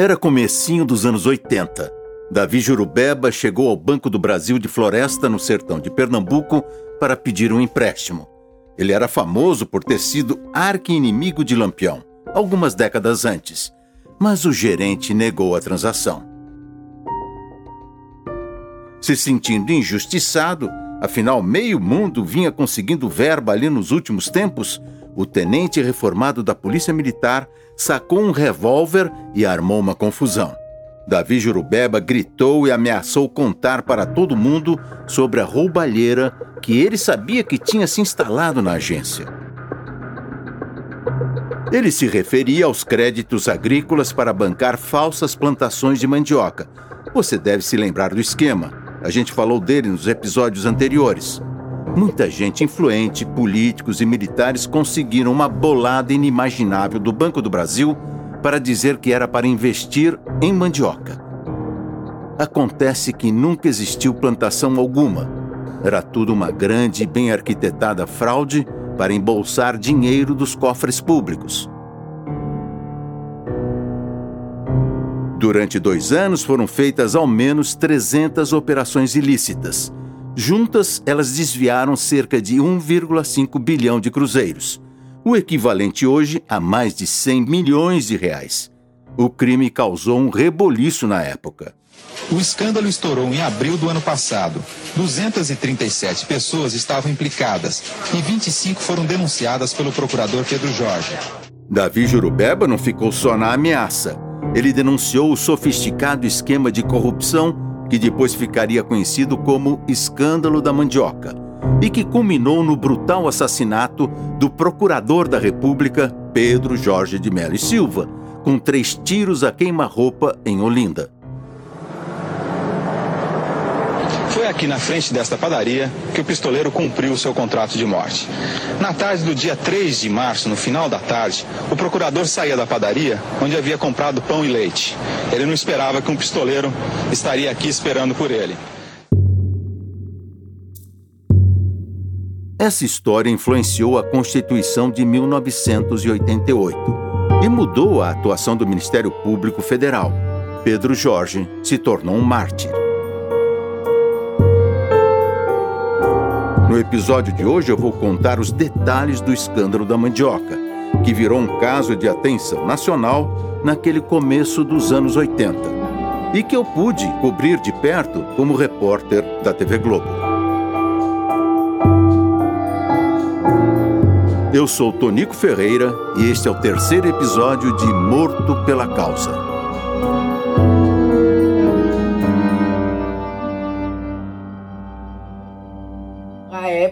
Era comecinho dos anos 80. Davi Jurubeba chegou ao Banco do Brasil de Floresta, no sertão de Pernambuco, para pedir um empréstimo. Ele era famoso por ter sido arqui-inimigo de Lampião, algumas décadas antes, mas o gerente negou a transação. Se sentindo injustiçado, afinal meio mundo vinha conseguindo verba ali nos últimos tempos, o tenente reformado da Polícia Militar sacou um revólver e armou uma confusão. Davi Jurubeba gritou e ameaçou contar para todo mundo sobre a roubalheira que ele sabia que tinha se instalado na agência. Ele se referia aos créditos agrícolas para bancar falsas plantações de mandioca. Você deve se lembrar do esquema. A gente falou dele nos episódios anteriores. Muita gente influente, políticos e militares conseguiram uma bolada inimaginável do Banco do Brasil para dizer que era para investir em mandioca. Acontece que nunca existiu plantação alguma. Era tudo uma grande e bem arquitetada fraude para embolsar dinheiro dos cofres públicos. Durante dois anos foram feitas ao menos 300 operações ilícitas Juntas, elas desviaram cerca de 1,5 bilhão de cruzeiros, o equivalente hoje a mais de 100 milhões de reais. O crime causou um reboliço na época. O escândalo estourou em abril do ano passado. 237 pessoas estavam implicadas e 25 foram denunciadas pelo procurador Pedro Jorge. Davi Jurubeba não ficou só na ameaça. Ele denunciou o sofisticado esquema de corrupção que depois ficaria conhecido como Escândalo da Mandioca, e que culminou no brutal assassinato do procurador da República, Pedro Jorge de Mello e Silva, com três tiros a queima-roupa em Olinda. Aqui na frente desta padaria que o pistoleiro cumpriu seu contrato de morte. Na tarde do dia 3 de março, no final da tarde, o procurador saía da padaria onde havia comprado pão e leite. Ele não esperava que um pistoleiro estaria aqui esperando por ele. Essa história influenciou a Constituição de 1988 e mudou a atuação do Ministério Público Federal. Pedro Jorge se tornou um mártir. No episódio de hoje eu vou contar os detalhes do escândalo da mandioca, que virou um caso de atenção nacional naquele começo dos anos 80 e que eu pude cobrir de perto como repórter da TV Globo. Eu sou Tonico Ferreira e este é o terceiro episódio de Morto pela Causa.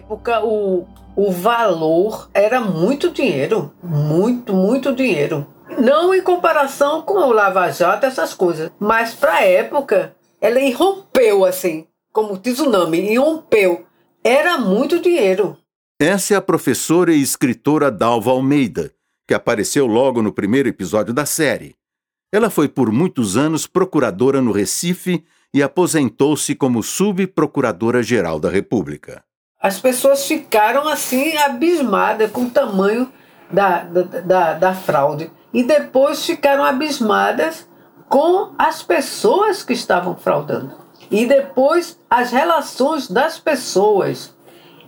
Época o, o valor era muito dinheiro, muito, muito dinheiro. Não em comparação com o Lava Jato, essas coisas, mas para a época ela irrompeu assim, como tsunami, irrompeu. Era muito dinheiro. Essa é a professora e escritora Dalva Almeida, que apareceu logo no primeiro episódio da série. Ela foi por muitos anos procuradora no Recife e aposentou-se como subprocuradora-geral da República as pessoas ficaram assim abismadas com o tamanho da, da, da, da, fraude. E depois ficaram abismadas com as pessoas que estavam fraudando. E depois as relações das pessoas.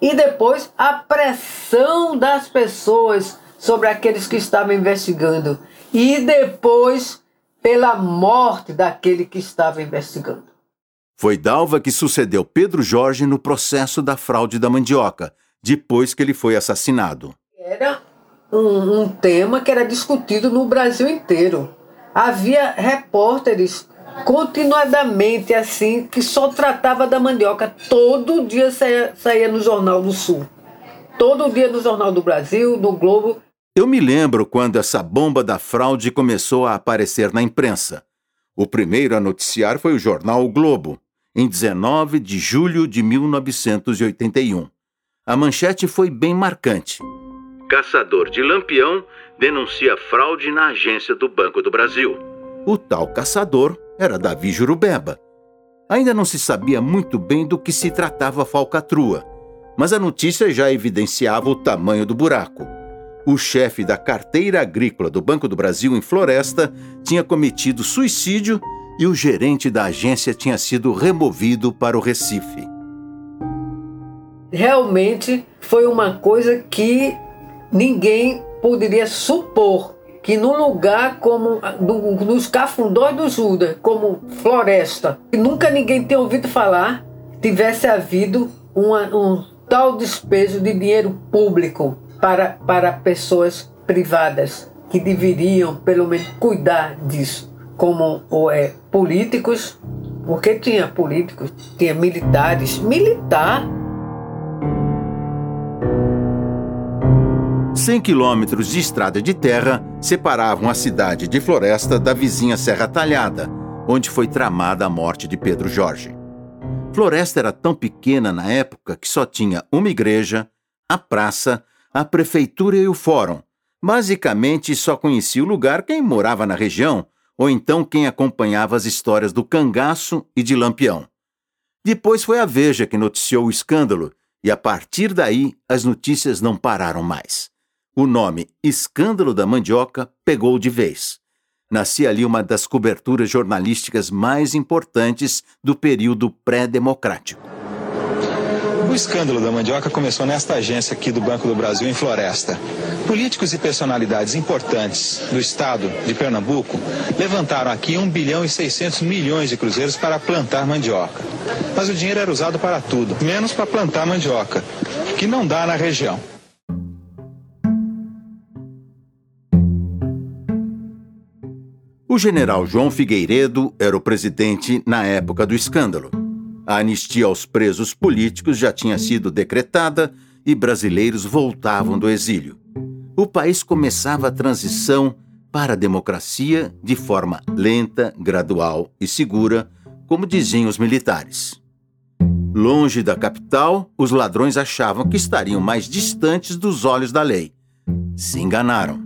E depois a pressão das pessoas sobre aqueles que estavam investigando. E depois pela morte daquele que estava investigando. Foi Dalva que sucedeu Pedro Jorge no processo da fraude da mandioca, depois que ele foi assassinado. Era um, um tema que era discutido no Brasil inteiro. Havia repórteres continuadamente assim que só tratava da mandioca. Todo dia saía, saía no Jornal do Sul. Todo dia no Jornal do Brasil, no Globo. Eu me lembro quando essa bomba da fraude começou a aparecer na imprensa. O primeiro a noticiar foi o jornal o Globo em 19 de julho de 1981. A manchete foi bem marcante. Caçador de Lampião denuncia fraude na agência do Banco do Brasil. O tal caçador era Davi Jurubeba. Ainda não se sabia muito bem do que se tratava a falcatrua, mas a notícia já evidenciava o tamanho do buraco. O chefe da carteira agrícola do Banco do Brasil em Floresta tinha cometido suicídio e o gerente da agência tinha sido removido para o Recife. Realmente foi uma coisa que ninguém poderia supor que num lugar como do, dos cafundós do Judas, como Floresta, que nunca ninguém tinha ouvido falar, tivesse havido uma, um tal despejo de dinheiro público para, para pessoas privadas que deveriam, pelo menos, cuidar disso, como é, políticos, porque tinha políticos, tinha militares, militar 100 quilômetros de estrada de terra separavam a cidade de Floresta da vizinha Serra Talhada, onde foi tramada a morte de Pedro Jorge. Floresta era tão pequena na época que só tinha uma igreja, a praça, a prefeitura e o fórum. Basicamente, só conhecia o lugar quem morava na região ou então quem acompanhava as histórias do cangaço e de Lampião. Depois foi a Veja que noticiou o escândalo e a partir daí as notícias não pararam mais. O nome Escândalo da Mandioca pegou de vez. Nascia ali uma das coberturas jornalísticas mais importantes do período pré-democrático. O escândalo da mandioca começou nesta agência aqui do Banco do Brasil, em Floresta. Políticos e personalidades importantes do estado de Pernambuco levantaram aqui 1 bilhão e 600 milhões de cruzeiros para plantar mandioca. Mas o dinheiro era usado para tudo, menos para plantar mandioca, que não dá na região. O general João Figueiredo era o presidente na época do escândalo. A anistia aos presos políticos já tinha sido decretada e brasileiros voltavam do exílio. O país começava a transição para a democracia de forma lenta, gradual e segura, como diziam os militares. Longe da capital, os ladrões achavam que estariam mais distantes dos olhos da lei. Se enganaram.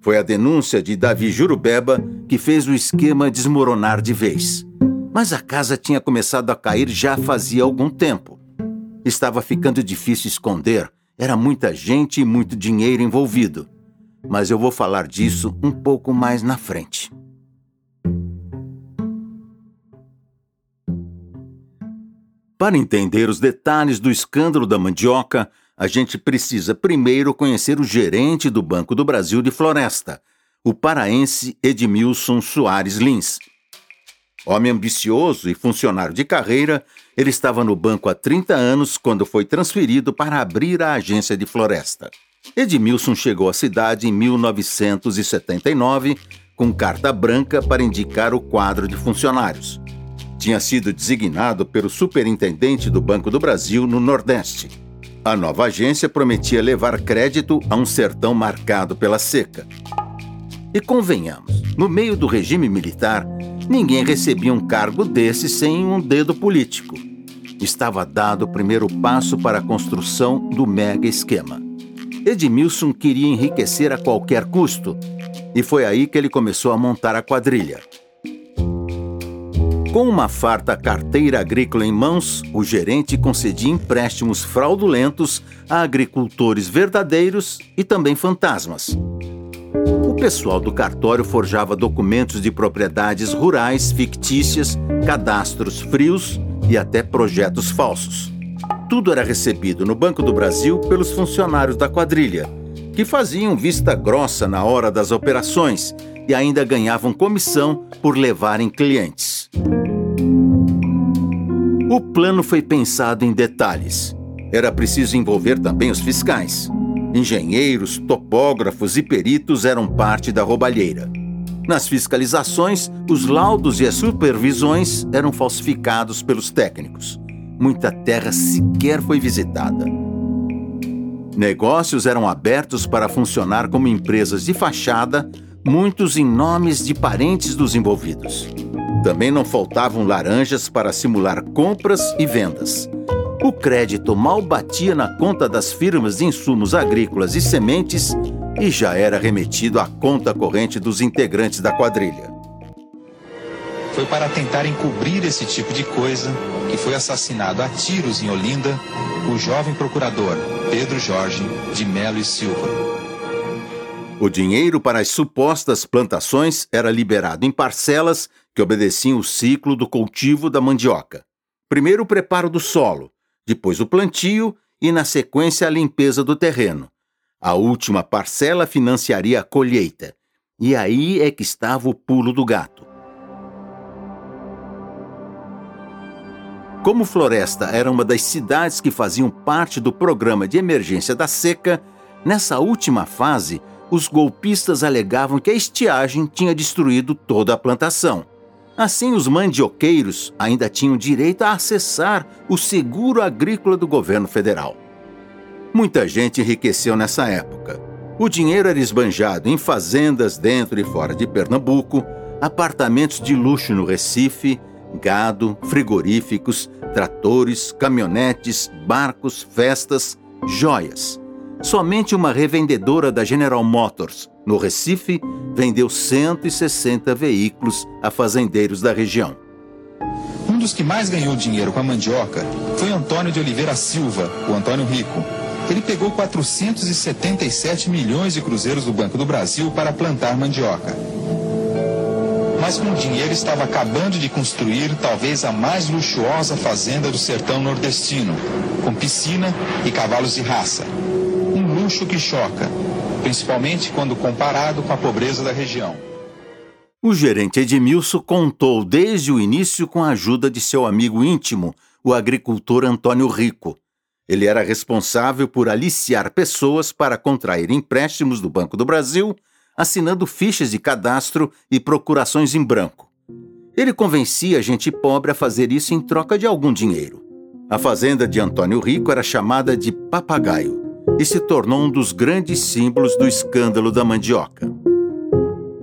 Foi a denúncia de Davi Jurubeba que fez o esquema desmoronar de vez. Mas a casa tinha começado a cair já fazia algum tempo. Estava ficando difícil esconder, era muita gente e muito dinheiro envolvido. Mas eu vou falar disso um pouco mais na frente. Para entender os detalhes do escândalo da mandioca, a gente precisa primeiro conhecer o gerente do Banco do Brasil de Floresta, o paraense Edmilson Soares Lins. Homem ambicioso e funcionário de carreira, ele estava no banco há 30 anos quando foi transferido para abrir a agência de Floresta. Edmilson chegou à cidade em 1979 com carta branca para indicar o quadro de funcionários. Tinha sido designado pelo superintendente do Banco do Brasil no Nordeste. A nova agência prometia levar crédito a um sertão marcado pela seca. E convenhamos, no meio do regime militar, ninguém recebia um cargo desse sem um dedo político. Estava dado o primeiro passo para a construção do mega esquema. Edmilson queria enriquecer a qualquer custo, e foi aí que ele começou a montar a quadrilha. Com uma farta carteira agrícola em mãos, o gerente concedia empréstimos fraudulentos a agricultores verdadeiros e também fantasmas. O pessoal do cartório forjava documentos de propriedades rurais fictícias, cadastros frios e até projetos falsos. Tudo era recebido no Banco do Brasil pelos funcionários da quadrilha, que faziam vista grossa na hora das operações e ainda ganhavam comissão por levarem clientes. O plano foi pensado em detalhes. Era preciso envolver também os fiscais. Engenheiros, topógrafos e peritos eram parte da roubalheira. Nas fiscalizações, os laudos e as supervisões eram falsificados pelos técnicos. Muita terra sequer foi visitada. Negócios eram abertos para funcionar como empresas de fachada, muitos em nomes de parentes dos envolvidos. Também não faltavam laranjas para simular compras e vendas. O crédito mal batia na conta das firmas de insumos agrícolas e sementes e já era remetido à conta corrente dos integrantes da quadrilha. Foi para tentar encobrir esse tipo de coisa que foi assassinado a tiros em Olinda o jovem procurador Pedro Jorge de Melo e Silva. O dinheiro para as supostas plantações era liberado em parcelas que obedeciam o ciclo do cultivo da mandioca. Primeiro o preparo do solo, depois o plantio e, na sequência, a limpeza do terreno. A última parcela financiaria a colheita. E aí é que estava o pulo do gato. Como Floresta era uma das cidades que faziam parte do programa de emergência da seca, nessa última fase, os golpistas alegavam que a estiagem tinha destruído toda a plantação. Assim, os mandioqueiros ainda tinham direito a acessar o seguro agrícola do governo federal. Muita gente enriqueceu nessa época. O dinheiro era esbanjado em fazendas dentro e fora de Pernambuco, apartamentos de luxo no Recife, gado, frigoríficos, tratores, caminhonetes, barcos, festas, joias. Somente uma revendedora da General Motors, no Recife, vendeu 160 veículos a fazendeiros da região. Um dos que mais ganhou dinheiro com a mandioca foi Antônio de Oliveira Silva, o Antônio Rico. Ele pegou 477 milhões de cruzeiros do Banco do Brasil para plantar mandioca mas com o dinheiro estava acabando de construir talvez a mais luxuosa fazenda do sertão nordestino, com piscina e cavalos de raça. Um luxo que choca, principalmente quando comparado com a pobreza da região. O gerente Edmilson contou desde o início com a ajuda de seu amigo íntimo, o agricultor Antônio Rico. Ele era responsável por aliciar pessoas para contrair empréstimos do Banco do Brasil assinando fichas de cadastro e procurações em branco. Ele convencia a gente pobre a fazer isso em troca de algum dinheiro. A fazenda de Antônio Rico era chamada de Papagaio e se tornou um dos grandes símbolos do escândalo da mandioca.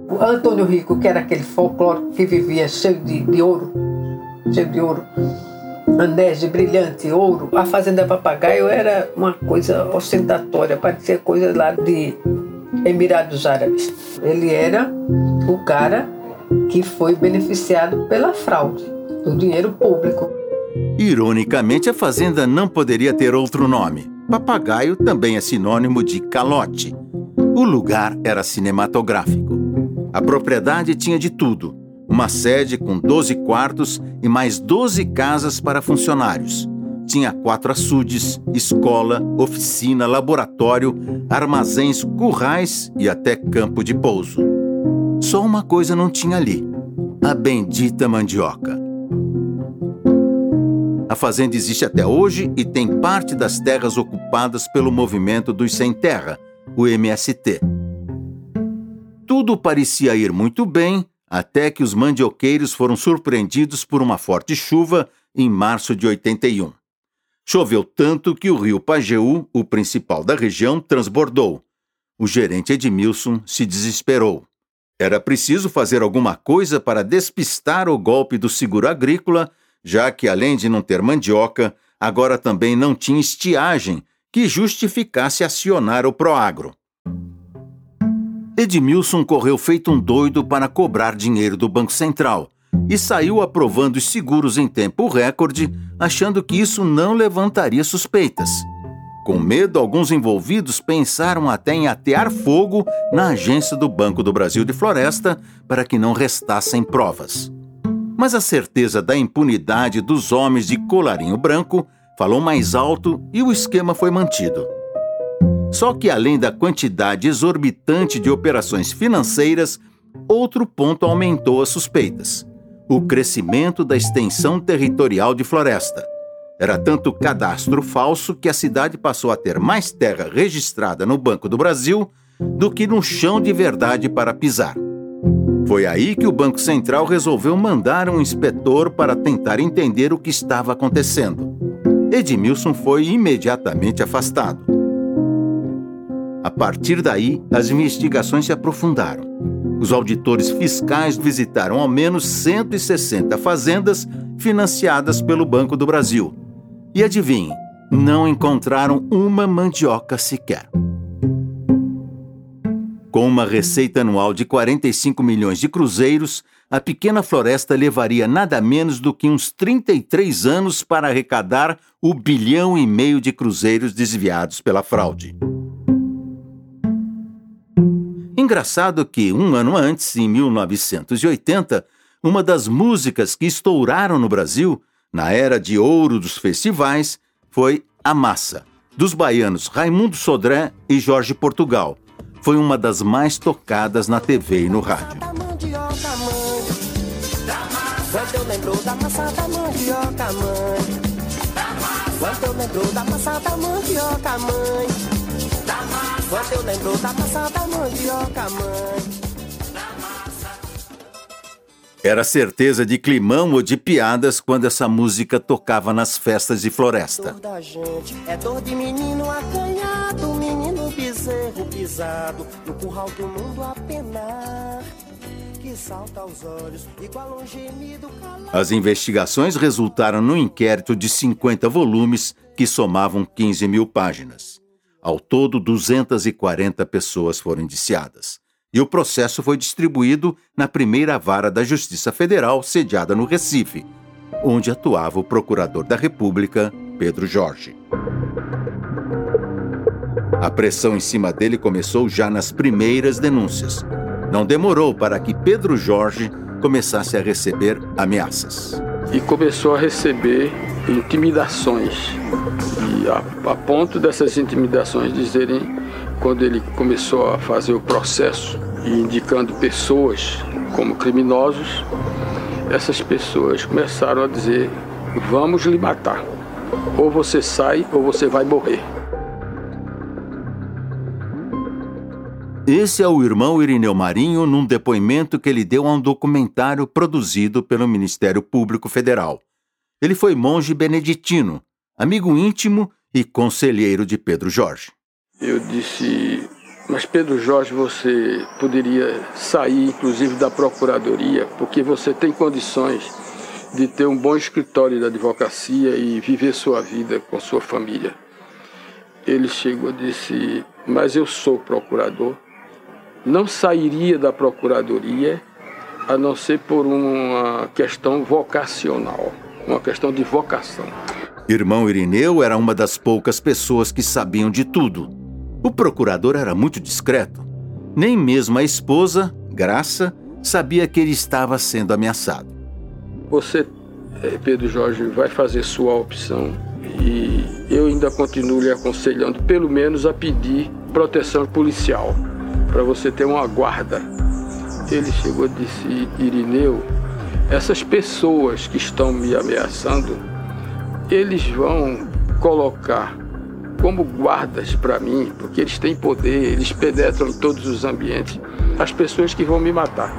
O Antônio Rico, que era aquele folclore que vivia cheio de, de ouro, cheio de ouro, anéis de brilhante ouro, a fazenda Papagaio era uma coisa ostentatória, parecia coisa lá de Emirados Árabes. Ele era o cara que foi beneficiado pela fraude do dinheiro público. Ironicamente, a fazenda não poderia ter outro nome. Papagaio também é sinônimo de calote. O lugar era cinematográfico. A propriedade tinha de tudo: uma sede com 12 quartos e mais 12 casas para funcionários tinha quatro açudes, escola, oficina, laboratório, armazéns, currais e até campo de pouso. Só uma coisa não tinha ali: a bendita mandioca. A fazenda existe até hoje e tem parte das terras ocupadas pelo movimento dos sem terra, o MST. Tudo parecia ir muito bem até que os mandioqueiros foram surpreendidos por uma forte chuva em março de 81. Choveu tanto que o rio Pajeú, o principal da região, transbordou. O gerente Edmilson se desesperou. Era preciso fazer alguma coisa para despistar o golpe do seguro agrícola, já que, além de não ter mandioca, agora também não tinha estiagem que justificasse acionar o Proagro. Edmilson correu feito um doido para cobrar dinheiro do Banco Central e saiu aprovando os seguros em tempo recorde, achando que isso não levantaria suspeitas. Com medo, alguns envolvidos pensaram até em atear fogo na agência do Banco do Brasil de Floresta para que não restassem provas. Mas a certeza da impunidade dos homens de colarinho branco falou mais alto e o esquema foi mantido. Só que, além da quantidade exorbitante de operações financeiras, outro ponto aumentou as suspeitas o crescimento da extensão territorial de floresta. Era tanto cadastro falso que a cidade passou a ter mais terra registrada no Banco do Brasil do que no chão de verdade para pisar. Foi aí que o Banco Central resolveu mandar um inspetor para tentar entender o que estava acontecendo. Edmilson foi imediatamente afastado. A partir daí, as investigações se aprofundaram. Os auditores fiscais visitaram ao menos 160 fazendas financiadas pelo Banco do Brasil. E adivinhe, não encontraram uma mandioca sequer. Com uma receita anual de 45 milhões de cruzeiros, a pequena floresta levaria nada menos do que uns 33 anos para arrecadar o bilhão e meio de cruzeiros desviados pela fraude. Engraçado que, um ano antes, em 1980, uma das músicas que estouraram no Brasil, na era de ouro dos festivais, foi A Massa, dos baianos Raimundo Sodré e Jorge Portugal. Foi uma das mais tocadas na TV e no rádio. Era certeza de climão ou de piadas quando essa música tocava nas festas de floresta. Da gente é dor de menino acanhado, pisado, no curral do mundo a penar. As investigações resultaram no inquérito de 50 volumes que somavam 15 mil páginas. Ao todo, 240 pessoas foram indiciadas. E o processo foi distribuído na primeira vara da Justiça Federal, sediada no Recife, onde atuava o procurador da República, Pedro Jorge. A pressão em cima dele começou já nas primeiras denúncias. Não demorou para que Pedro Jorge começasse a receber ameaças. E começou a receber intimidações. E a, a ponto dessas intimidações dizerem, quando ele começou a fazer o processo e indicando pessoas como criminosos, essas pessoas começaram a dizer: vamos lhe matar. Ou você sai ou você vai morrer. Esse é o irmão Irineu Marinho num depoimento que ele deu a um documentário produzido pelo Ministério Público Federal. Ele foi monge beneditino, amigo íntimo e conselheiro de Pedro Jorge. Eu disse, mas Pedro Jorge, você poderia sair inclusive da procuradoria, porque você tem condições de ter um bom escritório de advocacia e viver sua vida com sua família. Ele chegou e disse: Mas eu sou procurador não sairia da procuradoria a não ser por uma questão vocacional, uma questão de vocação. Irmão Irineu era uma das poucas pessoas que sabiam de tudo. O procurador era muito discreto. Nem mesmo a esposa, Graça, sabia que ele estava sendo ameaçado. Você, eh, Pedro Jorge, vai fazer sua opção e eu ainda continuo lhe aconselhando, pelo menos, a pedir proteção policial para você ter uma guarda. Ele chegou e disse: Irineu, essas pessoas que estão me ameaçando, eles vão colocar como guardas para mim, porque eles têm poder, eles penetram em todos os ambientes, as pessoas que vão me matar.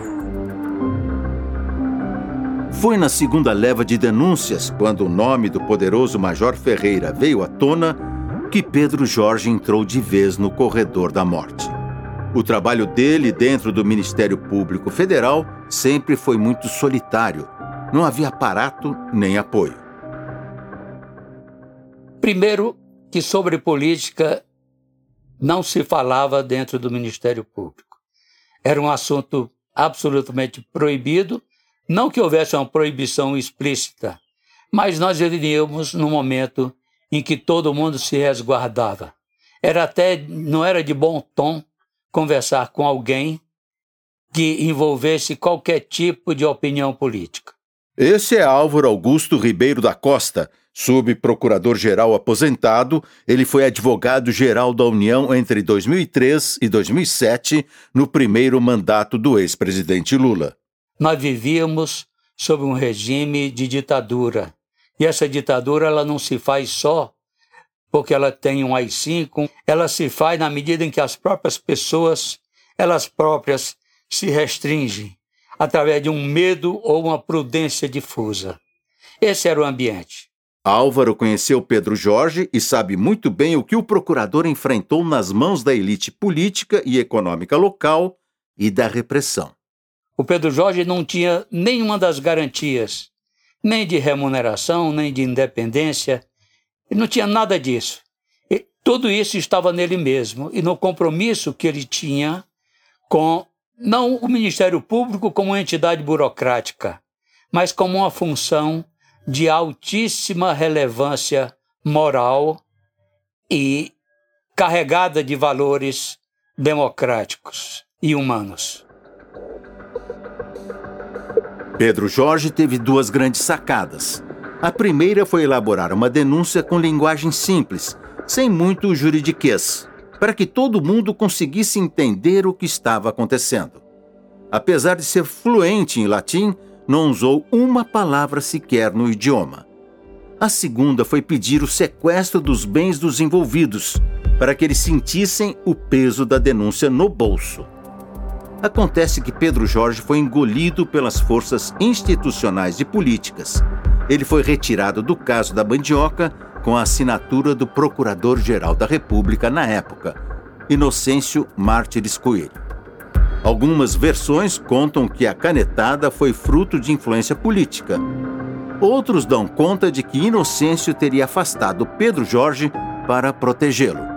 Foi na segunda leva de denúncias, quando o nome do poderoso Major Ferreira veio à tona, que Pedro Jorge entrou de vez no corredor da morte. O trabalho dele dentro do Ministério Público Federal sempre foi muito solitário. Não havia aparato nem apoio. Primeiro, que sobre política não se falava dentro do Ministério Público. Era um assunto absolutamente proibido, não que houvesse uma proibição explícita, mas nós vivíamos num momento em que todo mundo se resguardava. Era até não era de bom tom conversar com alguém que envolvesse qualquer tipo de opinião política. Esse é Álvaro Augusto Ribeiro da Costa, subprocurador-geral aposentado. Ele foi advogado-geral da União entre 2003 e 2007, no primeiro mandato do ex-presidente Lula. Nós vivíamos sob um regime de ditadura. E essa ditadura ela não se faz só porque ela tem um AI-5, ela se faz na medida em que as próprias pessoas, elas próprias se restringem através de um medo ou uma prudência difusa. Esse era o ambiente. Álvaro conheceu Pedro Jorge e sabe muito bem o que o procurador enfrentou nas mãos da elite política e econômica local e da repressão. O Pedro Jorge não tinha nenhuma das garantias, nem de remuneração, nem de independência, ele não tinha nada disso. E tudo isso estava nele mesmo e no compromisso que ele tinha com não o Ministério Público como entidade burocrática, mas como uma função de altíssima relevância moral e carregada de valores democráticos. e humanos. Pedro Jorge teve duas grandes sacadas. A primeira foi elaborar uma denúncia com linguagem simples, sem muito juridiquês, para que todo mundo conseguisse entender o que estava acontecendo. Apesar de ser fluente em latim, não usou uma palavra sequer no idioma. A segunda foi pedir o sequestro dos bens dos envolvidos, para que eles sentissem o peso da denúncia no bolso. Acontece que Pedro Jorge foi engolido pelas forças institucionais e políticas. Ele foi retirado do caso da Bandioca com a assinatura do Procurador-Geral da República na época, Inocêncio Mártires Coelho. Algumas versões contam que a canetada foi fruto de influência política. Outros dão conta de que Inocêncio teria afastado Pedro Jorge para protegê-lo.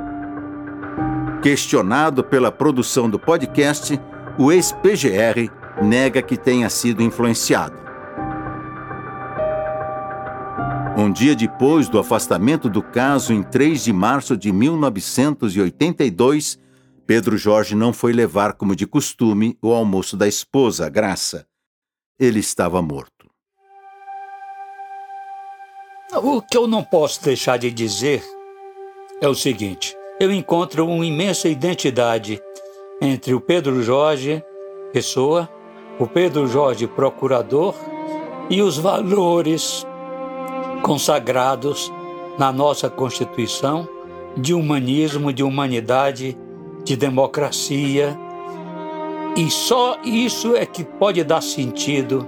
Questionado pela produção do podcast, o ex-PGR nega que tenha sido influenciado. Um dia depois do afastamento do caso, em 3 de março de 1982, Pedro Jorge não foi levar, como de costume, o almoço da esposa, Graça. Ele estava morto. O que eu não posso deixar de dizer é o seguinte: eu encontro uma imensa identidade entre o Pedro Jorge, pessoa, o Pedro Jorge, procurador, e os valores consagrados na nossa Constituição de humanismo, de humanidade, de democracia. E só isso é que pode dar sentido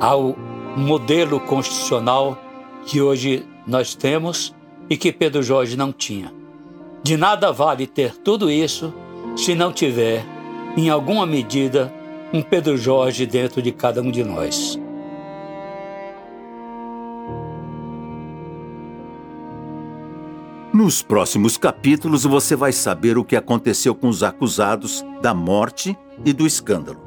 ao modelo constitucional que hoje nós temos e que Pedro Jorge não tinha. De nada vale ter tudo isso se não tiver, em alguma medida, um Pedro Jorge dentro de cada um de nós. Nos próximos capítulos você vai saber o que aconteceu com os acusados da morte e do escândalo.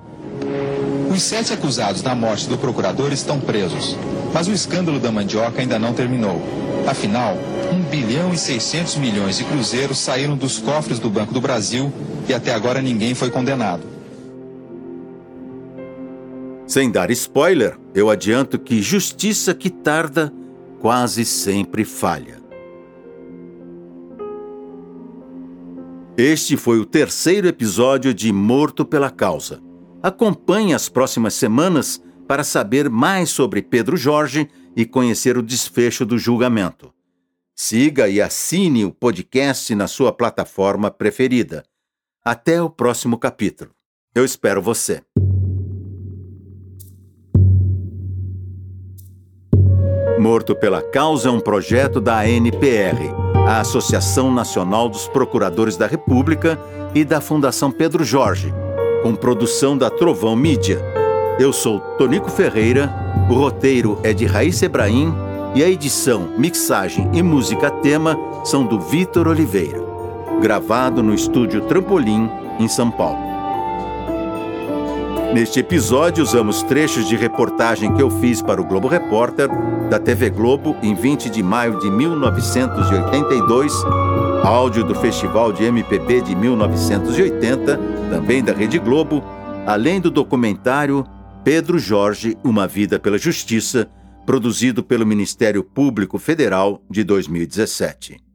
Os sete acusados da morte do procurador estão presos, mas o escândalo da mandioca ainda não terminou. Afinal, 1 bilhão e 600 milhões de cruzeiros saíram dos cofres do Banco do Brasil e até agora ninguém foi condenado. Sem dar spoiler, eu adianto que justiça que tarda quase sempre falha. Este foi o terceiro episódio de Morto pela Causa. Acompanhe as próximas semanas para saber mais sobre Pedro Jorge e conhecer o desfecho do julgamento. Siga e assine o podcast na sua plataforma preferida. Até o próximo capítulo. Eu espero você. Morto pela Causa é um projeto da ANPR, a Associação Nacional dos Procuradores da República e da Fundação Pedro Jorge, com produção da Trovão Mídia. Eu sou Tonico Ferreira, o roteiro é de Raíssa Ebrahim e a edição, mixagem e música tema são do Vitor Oliveira gravado no estúdio Trampolim, em São Paulo. Neste episódio, usamos trechos de reportagem que eu fiz para o Globo Repórter, da TV Globo, em 20 de maio de 1982, áudio do Festival de MPB de 1980, também da Rede Globo, além do documentário Pedro Jorge Uma Vida pela Justiça, produzido pelo Ministério Público Federal de 2017.